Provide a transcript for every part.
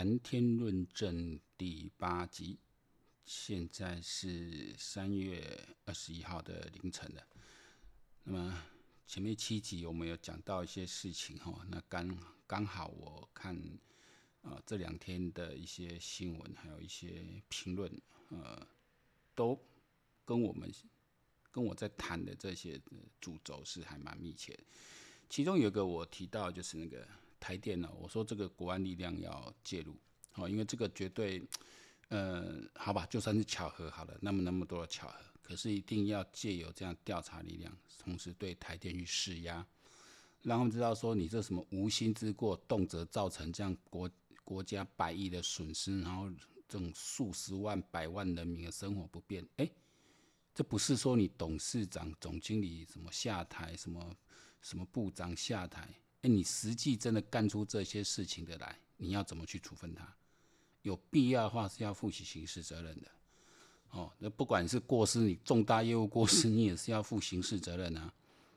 谈天论证第八集，现在是三月二十一号的凌晨了。那么前面七集我们有讲到一些事情哈，那刚刚好我看啊、这两天的一些新闻，还有一些评论，呃，都跟我们跟我在谈的这些主轴是还蛮密切的。其中有一个我提到就是那个。台电呢？我说这个国安力量要介入，哦，因为这个绝对，呃，好吧，就算是巧合好了，那么那么多的巧合，可是一定要借由这样调查力量，同时对台电去施压，让他们知道说你这什么无心之过，动辄造成这样国国家百亿的损失，然后这种数十万、百万人民的生活不便，哎，这不是说你董事长、总经理什么下台，什么什么部长下台。哎，你实际真的干出这些事情的来，你要怎么去处分他？有必要的话是要负起刑事责任的。哦，那不管是过失，你重大业务过失，你也是要负刑事责任啊。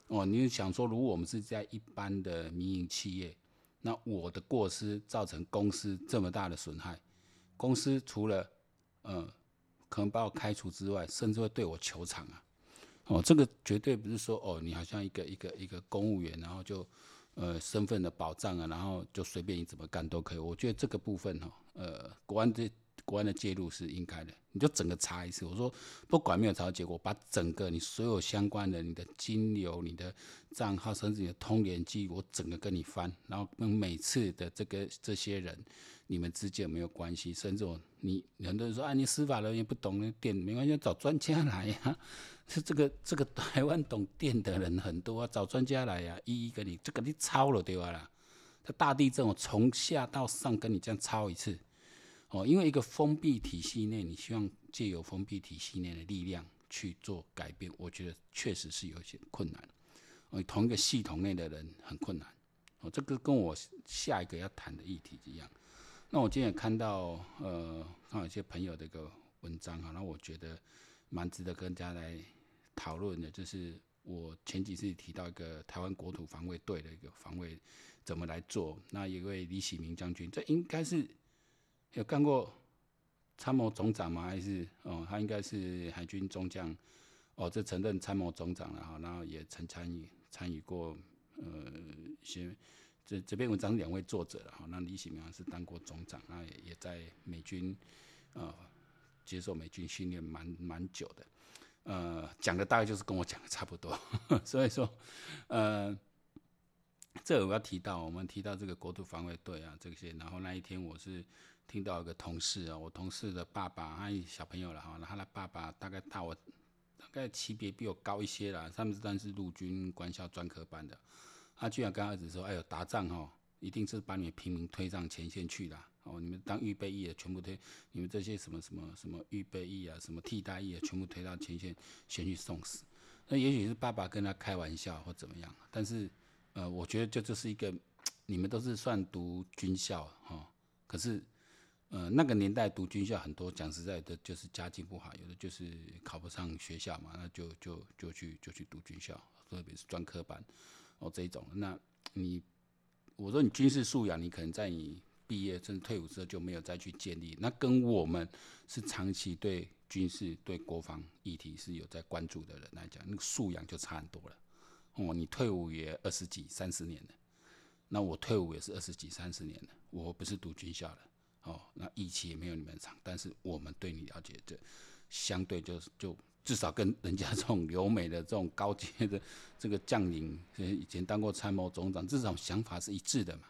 哦，你就想说，如果我们是在一般的民营企业，那我的过失造成公司这么大的损害，公司除了呃可能把我开除之外，甚至会对我求偿啊。哦，这个绝对不是说哦，你好像一个一个一个公务员，然后就。呃，身份的保障啊，然后就随便你怎么干都可以。我觉得这个部分哈，呃，国安这国安的介入是应该的。你就整个查一次，我说不管没有查到结果，把整个你所有相关的你的金流、你的账号，甚至你的通联记录，我整个跟你翻，然后跟每次的这个这些人，你们之间有没有关系？甚至我你很多人说啊，你司法人员不懂那电，没关系，找专家来呀、啊。是这个这个台湾懂电的人很多啊，找专家来呀、一一跟你这个你抄了对吧啦？这大地震我从下到上跟你这样抄一次，哦，因为一个封闭体系内，你希望借由封闭体系内的力量去做改变，我觉得确实是有些困难。哦，同一个系统内的人很困难。哦，这个跟我下一个要谈的议题一样。那我今天也看到呃，看有些朋友的一个文章啊，那我觉得。蛮值得跟大家来讨论的，就是我前几次提到一个台湾国土防卫队的一个防卫怎么来做。那一位李喜明将军，这应该是有干过参谋总长吗？还是哦，他应该是海军中将哦，这曾任参谋总长了哈。然后也曾参与参与过呃一些这这篇文章两位作者了哈。那李喜明是当过总长，那也也在美军。呃接受美军训练蛮蛮久的，呃，讲的大概就是跟我讲的差不多，所以说，呃，这我要提到，我们提到这个国土防卫队啊这些，然后那一天我是听到一个同事啊，我同事的爸爸，他小朋友了哈，然后他的爸爸大概大我大概级别比我高一些啦，他们是是陆军官校专科班的，他居然跟儿子说，哎呦，打仗哦，一定是把你们平民推上前线去啦。哦，你们当预备役的全部推，你们这些什么什么什么预备役啊，什么替代役啊，全部推到前线，先去送死。那也许是爸爸跟他开玩笑或怎么样，但是呃，我觉得这就是一个，你们都是算读军校哈、哦，可是呃那个年代读军校很多讲实在的，就是家境不好，有的就是考不上学校嘛，那就就就去就去读军校，特别是专科班哦这一种。那你我说你军事素养，你可能在你。毕业甚至退伍之后就没有再去建立，那跟我们是长期对军事、对国防议题是有在关注的人来讲，那个素养就差很多了。哦，你退伍也二十几、三十年了，那我退伍也是二十几、三十年了，我不是读军校的，哦，那役期也没有你们长，但是我们对你了解，这相对就就至少跟人家 这种留美的这种高阶的这个将领，以前当过参谋总长，这种想法是一致的嘛。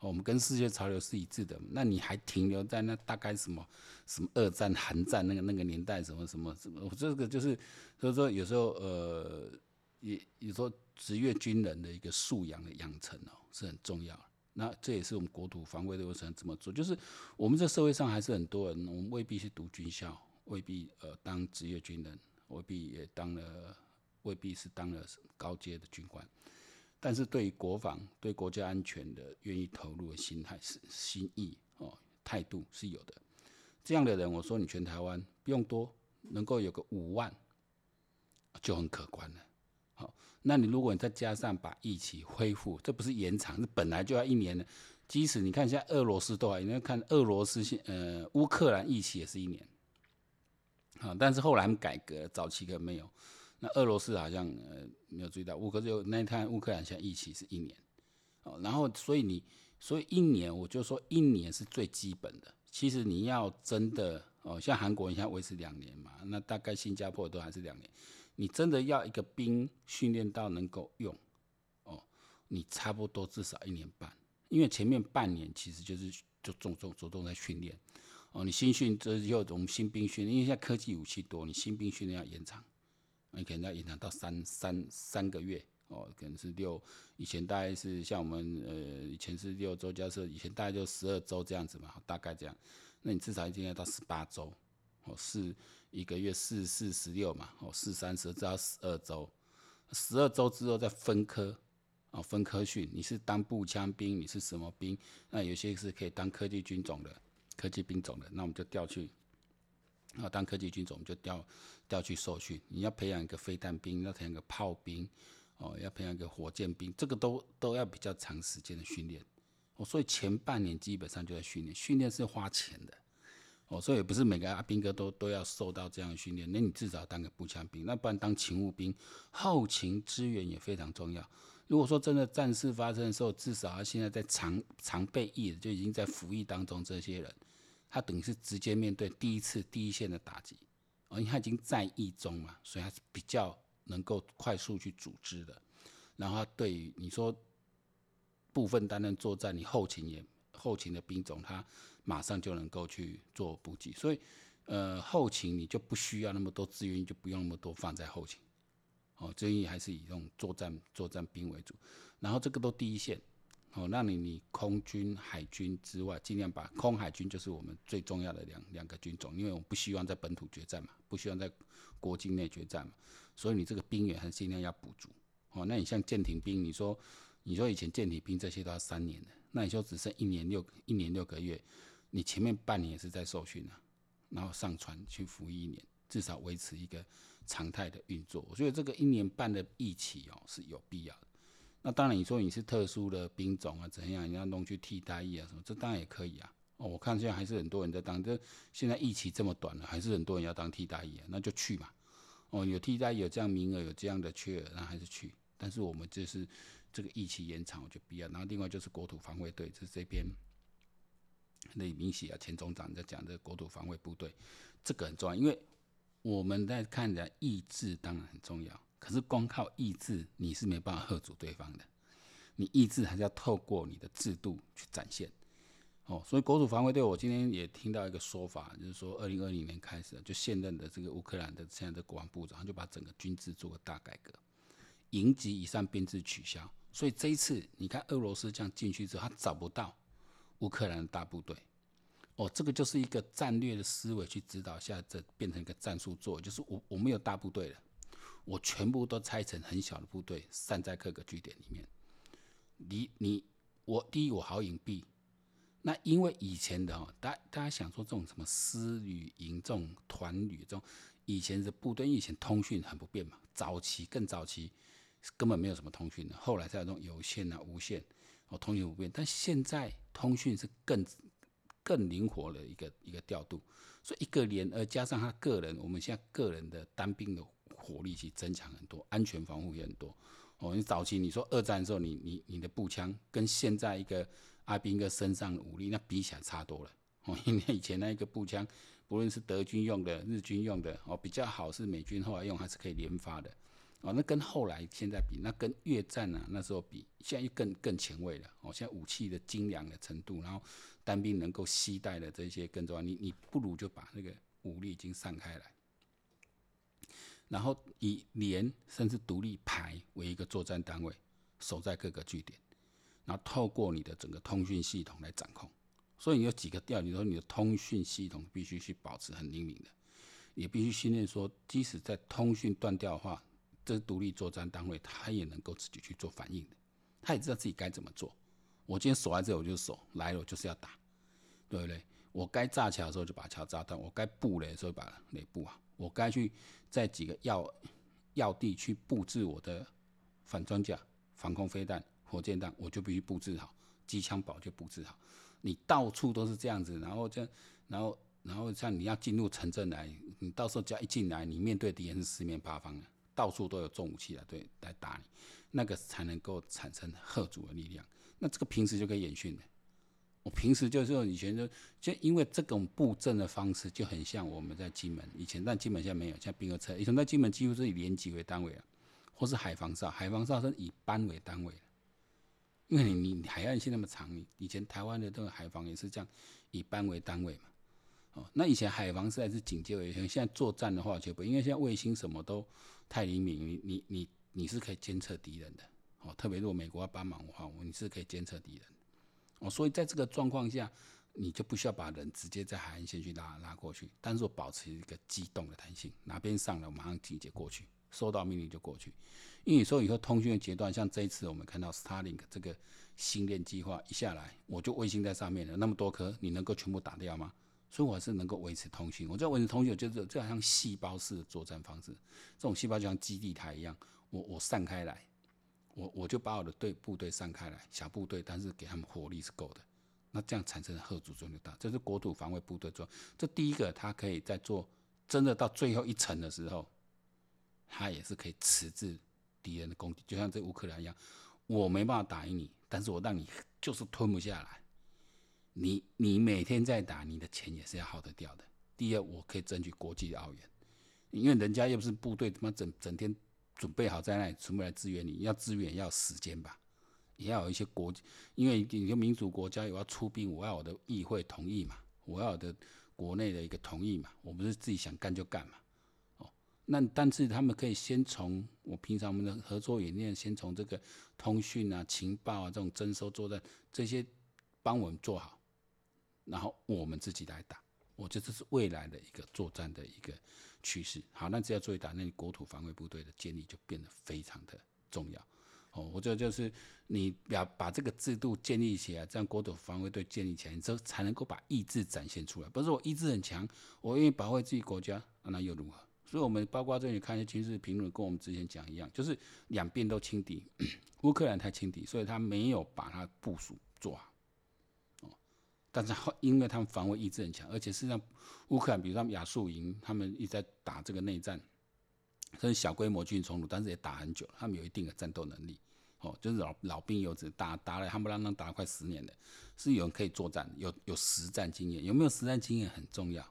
我们跟世界潮流是一致的，那你还停留在那大概什么什么二战、韩战那个那个年代，什么什么什么？我这个就是，所以说有时候呃，也有时候职业军人的一个素养的养成哦是很重要的。那这也是我们国土防卫的为什么这么做，就是我们这社会上还是很多人，我们未必是读军校，未必呃当职业军人，未必也当了，未必是当了高阶的军官。但是对于国防、对国家安全的愿意投入的心态是心意哦，态度是有的。这样的人，我说你全台湾不用多，能够有个五万就很可观了。好，那你如果你再加上把疫情恢复，这不是延长，是本来就要一年的。即使你看现在俄罗斯都还，你要看俄罗斯现呃乌克兰疫情也是一年，啊，但是后来改革，早期可没有。那俄罗斯好像呃没有注意到，乌克就那看乌克兰现在疫情是一年，哦，然后所以你所以一年我就说一年是最基本的。其实你要真的哦，像韩国你现在维持两年嘛，那大概新加坡都还是两年。你真的要一个兵训练到能够用哦，你差不多至少一年半，因为前面半年其实就是就重重着重在训练哦。你新训这又从新兵训练，因为现在科技武器多，你新兵训练要延长。你可能要延长到三三三个月哦，可能是六，以前大概是像我们呃，以前是六周加设，以前大概就十二周这样子嘛，大概这样。那你至少一定要到十八周哦，是一个月四四十六嘛，哦四三十至少十二周，十二周之后再分科哦，分科训，你是当步枪兵，你是什么兵？那有些是可以当科技军种的，科技兵种的，那我们就调去。啊，当科技军种就调调去受训。你要培养一个飞弹兵，要培养个炮兵，哦，要培养一个火箭兵，这个都都要比较长时间的训练。哦，所以前半年基本上就在训练，训练是花钱的。哦，所以也不是每个阿兵哥都都要受到这样的训练。那你至少当个步枪兵，那不然当勤务兵，后勤支援也非常重要。如果说真的战事发生的时候，至少他现在在常常备役的就已经在服役当中，这些人。他等于是直接面对第一次第一线的打击，哦，因为他已经在役中嘛，所以他是比较能够快速去组织的。然后他对于你说部分担任作战，你后勤也后勤的兵种，他马上就能够去做补给。所以，呃，后勤你就不需要那么多资源，就不用那么多放在后勤。哦，所以还是以这种作战作战兵为主。然后这个都第一线。哦，那你你空军、海军之外，尽量把空海军就是我们最重要的两两个军种，因为我们不希望在本土决战嘛，不希望在国境内决战嘛，所以你这个兵员还是尽量要补足。哦，那你像舰艇兵，你说你说以前舰艇兵这些都要三年的，那你说只剩一年六一年六个月，你前面半年也是在受训啊，然后上船去服役一年，至少维持一个常态的运作。我觉得这个一年半的役期哦是有必要的。那当然，你说你是特殊的兵种啊，怎样你要弄去替代役啊什么，这当然也可以啊。哦，我看现在还是很多人在当，这现在疫期这么短了，还是很多人要当替代役啊，那就去嘛。哦，有替代有这样名额，有这样的缺额，那还是去。但是我们就是这个疫期延长，我就必要。然后另外就是国土防卫队，这这边李明喜啊前总长在讲这个国土防卫部队，这个很重要，因为我们在看的意志当然很重要。可是光靠意志，你是没办法吓阻对方的。你意志还是要透过你的制度去展现。哦，所以国土防卫队，我今天也听到一个说法，就是说，二零二零年开始，就现任的这个乌克兰的现在的国防部长，就把整个军制做个大改革，营级以上编制取消。所以这一次，你看俄罗斯这样进去之后，他找不到乌克兰的大部队。哦，这个就是一个战略的思维去指导下，这变成一个战术作，就是我我没有大部队了。我全部都拆成很小的部队，散在各个据点里面。你你我第一我好隐蔽。那因为以前的哦，大家大家想说这种什么师旅营这种团旅这种，以前的部队以前通讯很不便嘛，早期更早期根本没有什么通讯的，后来才有这种有线啊、无线哦，通讯不便。但现在通讯是更更灵活的一个一个调度，所以一个连呃加上他个人，我们现在个人的单兵的。火力其实增强很多，安全防护也很多。哦，你早期你说二战的时候你，你你的步枪跟现在一个阿兵哥身上的武力，那比起来差多了。哦，因为以前那一个步枪，不论是德军用的、日军用的，哦比较好是美军后来用还是可以连发的。哦，那跟后来现在比，那跟越战啊那时候比，现在又更更前卫了。哦，现在武器的精良的程度，然后单兵能够携带的这些更重要。你你不如就把那个武力已经散开来。然后以连甚至独立排为一个作战单位，守在各个据点，然后透过你的整个通讯系统来掌控。所以你有几个调，你说你的通讯系统必须去保持很灵敏的，也必须训练说，即使在通讯断掉的话，这独立作战单位他也能够自己去做反应的，他也知道自己该怎么做。我今天守在这，我就守，来了我就是要打，对不对？我该炸桥的时候就把桥炸断，我该布雷的时候把雷布好。我该去在几个要要地去布置我的反装甲、防空飞弹、火箭弹，我就必须布置好。机枪堡就布置好，你到处都是这样子，然后这，然后然后像你要进入城镇来，你到时候只要一进来，你面对敌人是四面八方的，到处都有重武器来对来打你，那个才能够产生吓阻的力量。那这个平时就可以演训的。我平时就是说以前就就因为这种布阵的方式就很像我们在金门以前，但金门现在没有，像兵科车以前在金门几乎是以连级为单位啊，或是海防哨，海防哨是以班为单位，因为你你海岸线那么长，你以前台湾的这个海防也是这样以班为单位嘛。哦，那以前海防是还是警戒为先，现在作战的话就不，因为现在卫星什么都太灵敏，你你你你是可以监测敌人的。哦，特别如果美国要帮忙的话，你是可以监测敌人。哦，所以在这个状况下，你就不需要把人直接在海岸线去拉拉过去，但是我保持一个机动的弹性，哪边上来我马上集结过去，收到命令就过去。因为你说以后通讯的阶段，像这一次我们看到 Starlink 这个星链计划一下来，我就卫星在上面了，那么多颗，你能够全部打掉吗？所以我还是能够维持通讯。我在维持通讯，就是就好像细胞式的作战方式，这种细胞就像基地台一样，我我散开来。我我就把我的队部队散开来，小部队，但是给他们火力是够的，那这样产生的吓阻作用就大。这是国土防卫部队做，这第一个，他可以在做真的到最后一层的时候，他也是可以迟滞敌人的攻击，就像这乌克兰一样，我没办法打赢你，但是我让你就是吞不下来，你你每天在打，你的钱也是要耗得掉的。第二，我可以争取国际的奥援，因为人家又不是部队，他妈整整天。准备好在那里，准备来支援你。要支援要时间吧，也要有一些国，因为一个民主国家有要出兵，我要我的议会同意嘛，我要我的国内的一个同意嘛，我不是自己想干就干嘛。哦，那但是他们可以先从我平常我们的合作演练，先从这个通讯啊、情报啊这种征收作战这些帮我们做好，然后我们自己来打。我觉得这是未来的一个作战的一个趋势。好，那只要注意打，那你国土防卫部队的建立就变得非常的重要。哦，我觉得就是你要把这个制度建立起来，这样国土防卫队建立起来，你之后才能够把意志展现出来。不是我意志很强，我愿意保卫自己国家，那又如何？所以，我们包括这里看一些军事评论，跟我们之前讲一样，就是两边都轻敌，乌克兰太轻敌，所以他没有把他部署做好。但是因为他们防卫意志很强，而且事实上，乌克兰比如他们亚速营，他们一直在打这个内战，这是小规模军事冲突，但是也打很久，他们有一定的战斗能力，哦，就是老老兵有子打打了，他们让他打了快十年的，是有人可以作战，有有实战经验，有没有实战经验很重要，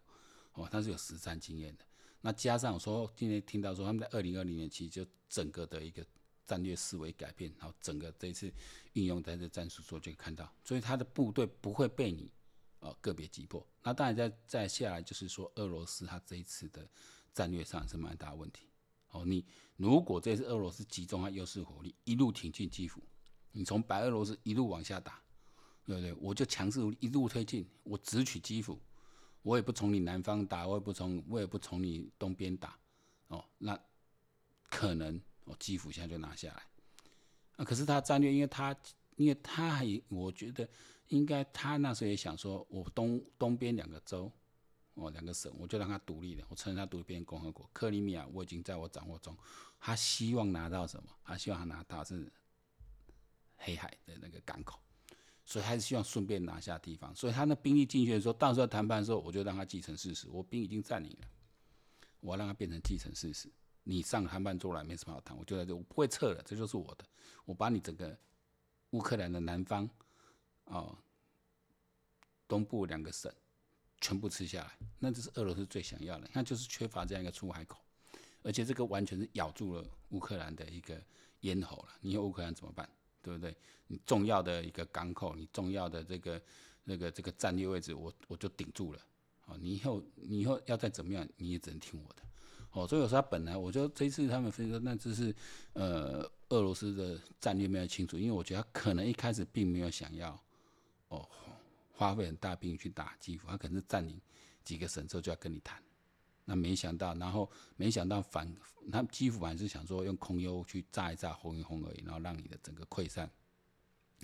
哦，他是有实战经验的。那加上我说今天听到说他们在二零二零年其实就整个的一个战略思维改变，然后整个这一次运用在这战术做就可以看到，所以他的部队不会被你呃个别击破。那当然再再下来就是说，俄罗斯他这一次的战略上是蛮大问题。哦，你如果这次俄罗斯集中他优势火力一路挺进基辅，你从白俄罗斯一路往下打，对不对？我就强势一路推进，我直取基辅，我也不从你南方打，我也不从我也不从你东边打，哦，那可能。哦，基辅现在就拿下来，啊，可是他战略，因为他，因为他还，我觉得应该他那时候也想说，我东东边两个州，哦，两个省，我就让他独立了，我承认他独立变共和国，克里米亚我已经在我掌握中，他希望拿到什么？他希望他拿到是黑海的那个港口，所以还是希望顺便拿下地方，所以他那兵力进去的时候，到时候谈判的时候，我就让他继承事实，我兵已经占领了，我要让他变成继承事实。你上谈判桌来没什么好谈，我就在这，我不会撤了，这就是我的。我把你整个乌克兰的南方，哦，东部两个省全部吃下来，那这是俄罗斯最想要的。那就是缺乏这样一个出海口，而且这个完全是咬住了乌克兰的一个咽喉了。你说乌克兰怎么办？对不对？你重要的一个港口，你重要的这个那个这个战略位置，我我就顶住了。哦，你以后你以后要再怎么样，你也只能听我的。哦，所以有时他本来，我觉得这一次他们分析，那只是呃俄罗斯的战略没有清楚，因为我觉得他可能一开始并没有想要哦花费很大兵去打基辅，他可能是占领几个省之后就要跟你谈，那没想到，然后没想到反他基辅还是想说用空优去炸一炸轰一轰而已，然后让你的整个溃散，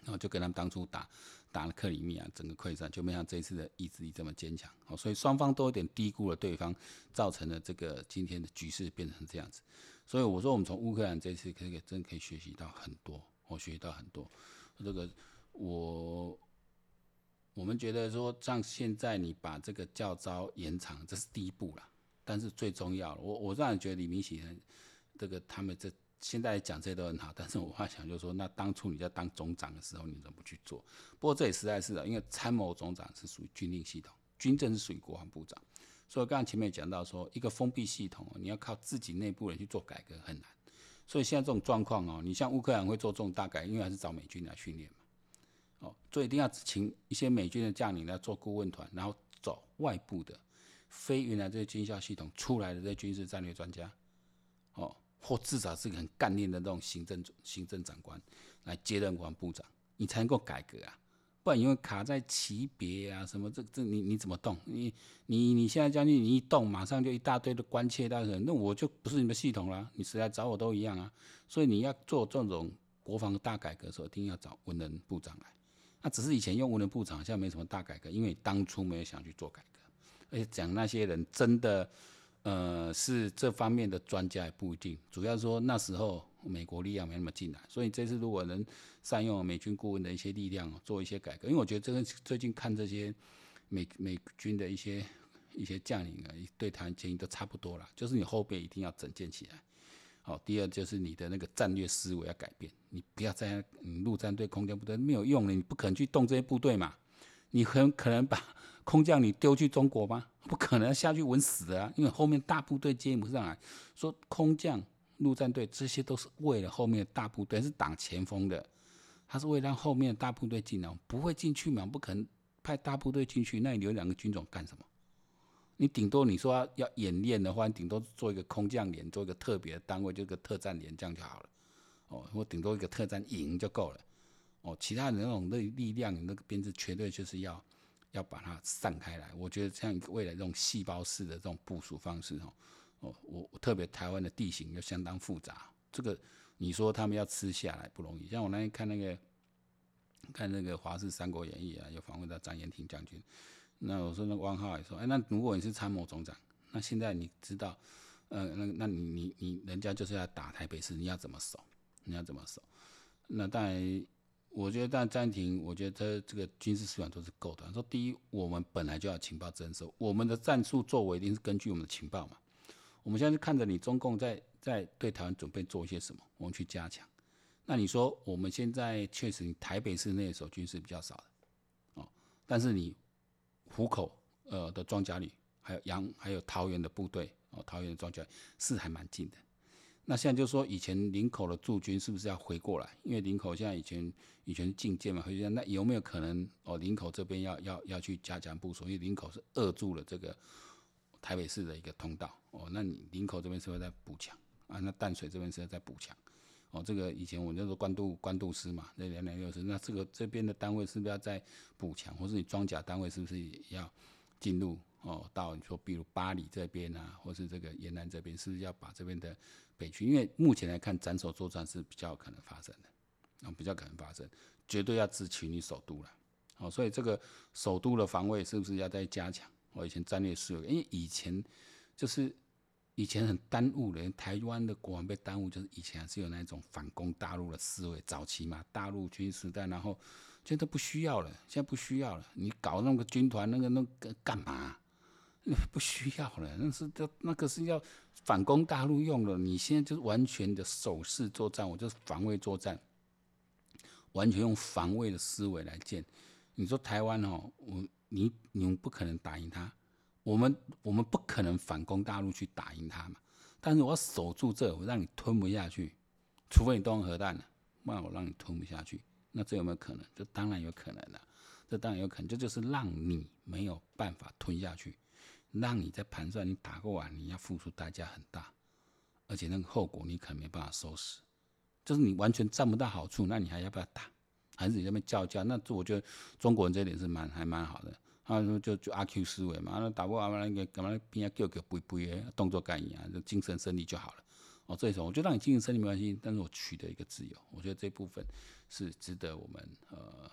然后就跟他们当初打。打了克里米亚，整个溃散，就没像这一次的意志力这么坚强。好，所以双方都有点低估了对方，造成了这个今天的局势变成这样子。所以我说，我们从乌克兰这次可以真可以学习到很多，我学习到很多。这个我我们觉得说，像现在你把这个教招延长，这是第一步了。但是最重要，我我让人觉得李明启这个他们这现在讲这些都很好，但是我还想就是说，那当初你在当总长的时候，你怎么不去做？不过这也实在是的，因为参谋总长是属于军令系统，军政是属于国防部长。所以刚刚前面讲到说，一个封闭系统，你要靠自己内部人去做改革很难。所以现在这种状况哦，你像乌克兰会做这种大改，因为还是找美军来训练嘛。哦，所以一定要请一些美军的将领来做顾问团，然后走外部的非原来这些军校系统出来的这些军事战略专家，哦，或至少是个很干练的这种行政行政长官来接任国防部长，你才能够改革啊。不然因为卡在级别啊什么这这你你怎么动？你你你现在将军你一动，马上就一大堆的关切大臣，那我就不是你们系统了，你谁来找我都一样啊。所以你要做这种国防大改革的时候，一定要找文人部长来。那只是以前用文人部长，现在没什么大改革，因为当初没有想去做改革，而且讲那些人真的呃是这方面的专家也不一定，主要说那时候。美国力量没那么进来，所以这次如果能善用美军顾问的一些力量做一些改革，因为我觉得这个最近看这些美美军的一些一些将领啊，对台湾建议都差不多了，就是你后背一定要整建起来。好，第二就是你的那个战略思维要改变，你不要再陆战队、空降部队没有用了，你不可能去动这些部队嘛，你很可能把空降你丢去中国吗？不可能下去稳死啊，因为后面大部队接不上来，说空降。陆战队这些都是为了后面大部队，是挡前锋的，他是为了让后面大部队进来，不会进去嘛？不可能派大部队进去，那你留两个军种干什么？你顶多你说要，演练的话，你顶多做一个空降连，做一个特别的单位，就一个特战连这样就好了。哦，我顶多一个特战营就够了。哦，其他的那种力力量，你那个编制绝对就是要要把它散开来。我觉得这样一个未来这种细胞式的这种部署方式，哦。哦，我特别台湾的地形又相当复杂，这个你说他们要吃下来不容易。像我那天看那个看那个《华视三国演义》啊，有访问到张延廷将军。那我说那汪浩也说，哎，那如果你是参谋总长，那现在你知道，呃，那那你你你人家就是要打台北市，你要怎么守？你要怎么守？那当然，我觉得但暂停，我觉得他这个军事素养都是够的。说第一，我们本来就要情报侦收，我们的战术作为一定是根据我们的情报嘛。我们现在是看着你中共在在对台湾准备做一些什么，我们去加强。那你说我们现在确实，台北市那时候军事比较少的，哦，但是你虎口呃的装甲旅，还有杨还有桃园的部队哦，桃园的装甲是还蛮近的。那现在就说，以前林口的驻军是不是要回过来？因为林口现在以前以前是进舰嘛，回去那有没有可能哦？林口这边要要要去加强部署，因为林口是扼住了这个。台北市的一个通道哦，那你林口这边是不是在补强啊？那淡水这边是不是在补强哦。这个以前我那时候关渡关渡师嘛，那两两六师，那这个这边的单位是不是要在补强，或是你装甲单位是不是也要进入哦？到你说比如八里这边啊，或是这个延南这边，是不是要把这边的北区？因为目前来看，斩首作战是比较可能发生的，啊，比较可能发生，绝对要直取你首都了。哦，所以这个首都的防卫是不是要再加强？我以前战略思维，因为以前就是以前很耽误的，台湾的国防被耽误，就是以前还是有那种反攻大陆的思维，早期嘛，大陆军时代，然后现在都不需要了，现在不需要了，你搞那个军团，那个那个干嘛？不需要了，那是就那个是要反攻大陆用的，你现在就是完全的守势作战，我就是防卫作战，完全用防卫的思维来建。你说台湾哦，我。你你们不可能打赢他，我们我们不可能反攻大陆去打赢他嘛。但是我要守住这，我让你吞不下去，除非你动核弹了，不然我让你吞不下去。那这有没有可能？这当然有可能了，这当然有可能。这就是让你没有办法吞下去，让你在盘算你打过完，你要付出代价很大，而且那个后果你可能没办法收拾，就是你完全占不到好处，那你还要不要打？还是你那边叫叫，那我觉得中国人这点是蛮还蛮好的。他说就就阿 Q 思维嘛，那打不完那个干嘛边要叫叫不不的动作感一样，就精神胜利就好了。哦，这一种我觉得让你精神胜利没关系，但是我取得一个自由，我觉得这部分是值得我们呃，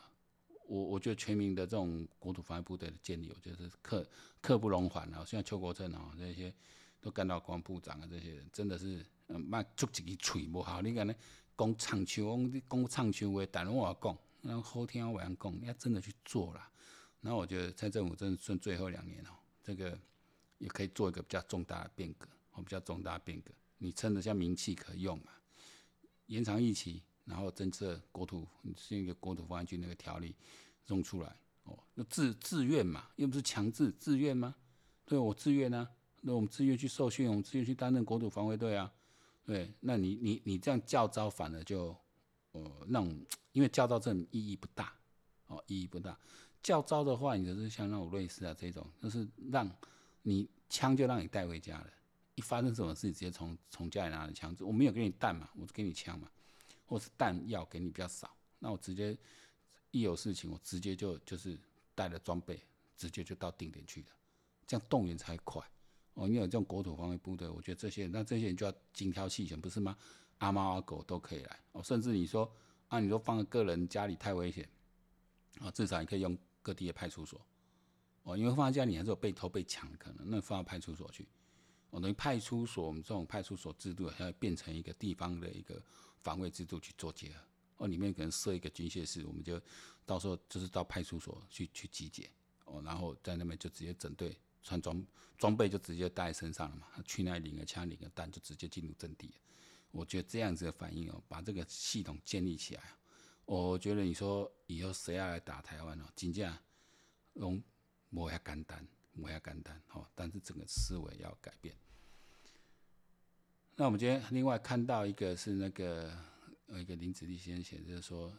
我我觉得全民的这种国土防卫部队的建立，我觉得是刻刻不容缓啊。现在邱国正啊这些都干到国防部长啊，这些人真的是嗯，卖出几个嘴不好，你看呢？讲唱秋，讲唱秋话，但我讲，然后后天要完工，要真的去做了。然后我觉得蔡政府真的剩最后两年哦，这个也可以做一个比较重大的变革，哦，比较重大的变革。你撑得下名气可用嘛？延长役期，然后政策国土，是一个国土发展局那个条例弄出来哦，那自自愿嘛，又不是强制，自愿吗？对，我自愿啊，那我们自愿去受训，我们自愿去担任国土防卫队啊。对，那你你你这样叫招反而就，呃，那种因为教召这种意义不大，哦，意义不大。叫招的话，你就是像那种类似啊这种，就是让你枪就让你带回家了，一发生什么事，直接从从家里拿着枪，我没有给你弹嘛，我就给你枪嘛，或是弹药给你比较少，那我直接一有事情，我直接就就是带了装备，直接就到定点去了，这样动员才快。哦，你有这种国土防卫部队，我觉得这些人，那这些人就要精挑细选，不是吗？阿猫阿狗都可以来哦，甚至你说啊，你说放个个人家里太危险，啊，至少你可以用各地的派出所，哦，因为放在家里还是有被偷被抢可能，那放到派出所去，哦，等于派出所，我们这种派出所制度要变成一个地方的一个防卫制度去做结合，哦，里面可能设一个军械室，我们就到时候就是到派出所去去集结，哦，然后在那边就直接整队。穿装装备就直接带在身上了嘛，去那领个枪领个弹就直接进入阵地。我觉得这样子的反应哦，把这个系统建立起来，我觉得你说以后谁要来打台湾哦，真正用没遐简单，没遐简单哦。但是整个思维要改变。那我们今天另外看到一个是那个呃一个林子立先生写，就是说，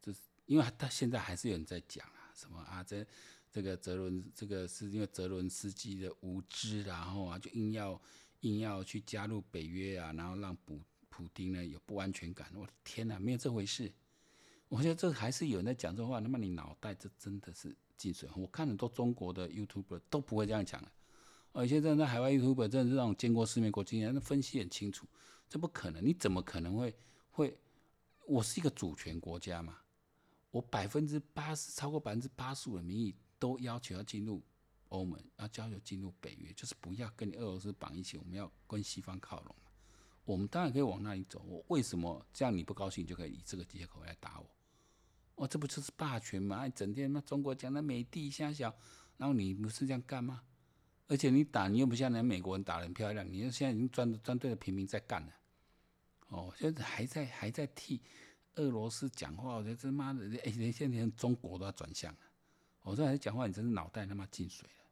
就是因为他现在还是有人在讲啊，什么啊这。这个泽伦，这个是因为泽伦斯基的无知，然后啊，就硬要硬要去加入北约啊，然后让普普丁呢有不安全感。我的天哪，没有这回事！我觉得这还是有人在讲这话，那么你脑袋这真的是进水。我看很多中国的 YouTuber 都不会这样讲的，而且真的海外 YouTube 真的是那种见过世面、过经验，那分析很清楚，这不可能，你怎么可能会会？我是一个主权国家嘛，我百分之八十，超过百分之八十五的民意。都要求要进入欧盟，要要求进入北约，就是不要跟你俄罗斯绑一起，我们要跟西方靠拢。我们当然可以往那里走，我为什么这样你不高兴，就可以以这个借口来打我？哦，这不就是霸权吗？整天嘛，中国讲的美帝虾小，然后你不是这样干吗？而且你打，你又不像人美国人打得很漂亮，你现在已经专专对着平民在干了。哦，现在还在还在替俄罗斯讲话，我觉得这妈的，哎，连现在连中国都要转向了。我说还讲话，你真是脑袋他妈进水了！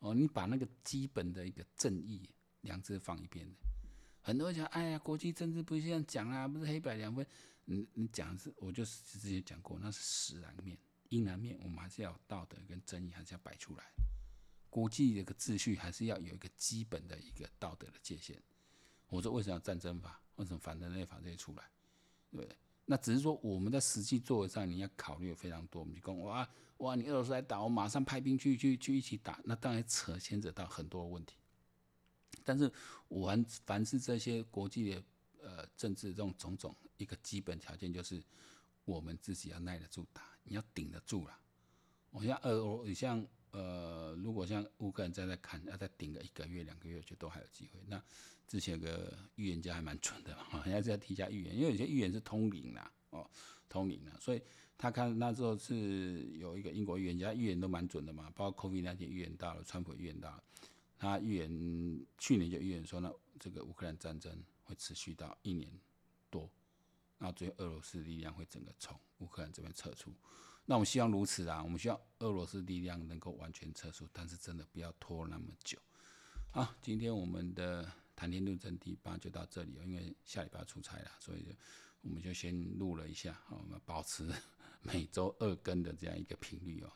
哦，你把那个基本的一个正义、良知放一边的。很多人讲，哎呀，国际政治不是这样讲啊，不是黑白两分。你你讲是，我就是之前讲过，那是实然面，阴然面，我们还是要道德跟正义，还是要摆出来。国际的个秩序还是要有一个基本的一个道德的界限。我说为什么要战争法？为什么反人类法这些出来？对不对？那只是说我们在实际作为上，你要考虑非常多。我们就讲哇哇，你俄罗斯来打，我马上派兵去去去一起打，那当然扯牵扯到很多问题。但是，我凡凡是这些国际的呃政治这种种种一个基本条件，就是我们自己要耐得住打，你要顶得住了。我像俄，你像呃，如果像乌克兰再在看，要再顶个一个月两个月，就都还有机会。那之前有个预言家还蛮准的嘛，人家是要提一下预言，因为有些预言是通灵啦，哦，通灵啦，所以他看那时候是有一个英国预言家预言都蛮准的嘛，包括 COVID 那天预言到了，川普预言到了，他预言去年就预言说呢，这个乌克兰战争会持续到一年多，然后最后俄罗斯力量会整个从乌克兰这边撤出，那我们希望如此啊，我们希望俄罗斯力量能够完全撤出，但是真的不要拖那么久。好，今天我们的。谈天论政第八就到这里，因为下礼拜要出差了，所以我们就先录了一下，好我们保持 每周二更的这样一个频率哦。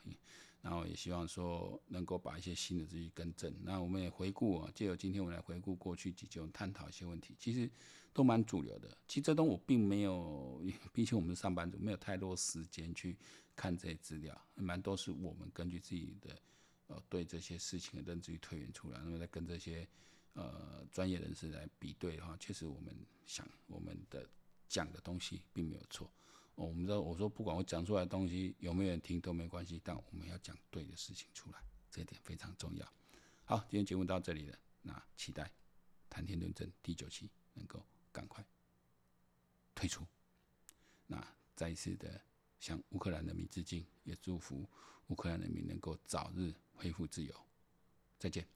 然后也希望说能够把一些新的资讯更正。那我们也回顾啊，借由今天我们来回顾过去几周，探讨一些问题，其实都蛮主流的。其实这东我并没有，毕竟我们是上班族，没有太多时间去看这些资料，蛮多是我们根据自己的呃对这些事情的认知去推演出来，那么再跟这些。呃，专业人士来比对的话，确实我们想我们的讲的东西并没有错。我们知道，我说不管我讲出来的东西有没有人听都没关系，但我们要讲对的事情出来，这一点非常重要。好，今天节目到这里了，那期待谈天论政第九期能够赶快推出。那再一次的向乌克兰人民致敬，也祝福乌克兰人民能够早日恢复自由。再见。